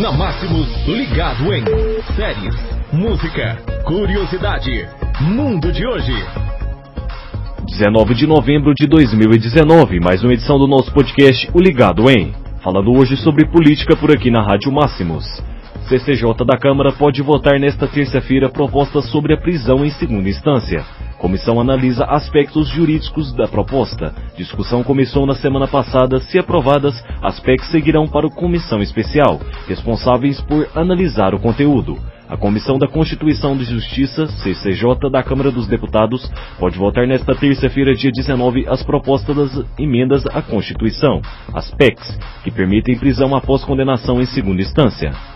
Na Máximos, ligado em séries, música, curiosidade, mundo de hoje. 19 de novembro de 2019, mais uma edição do nosso podcast O Ligado em. Falando hoje sobre política por aqui na Rádio Máximos. CCJ da Câmara pode votar nesta terça-feira propostas sobre a prisão em segunda instância. Comissão analisa aspectos jurídicos da proposta. Discussão começou na semana passada. Se aprovadas, as PECs seguirão para a Comissão Especial, responsáveis por analisar o conteúdo. A Comissão da Constituição e Justiça, CCJ, da Câmara dos Deputados, pode votar nesta terça-feira, dia 19, as propostas das emendas à Constituição, as PECs, que permitem prisão após condenação em segunda instância.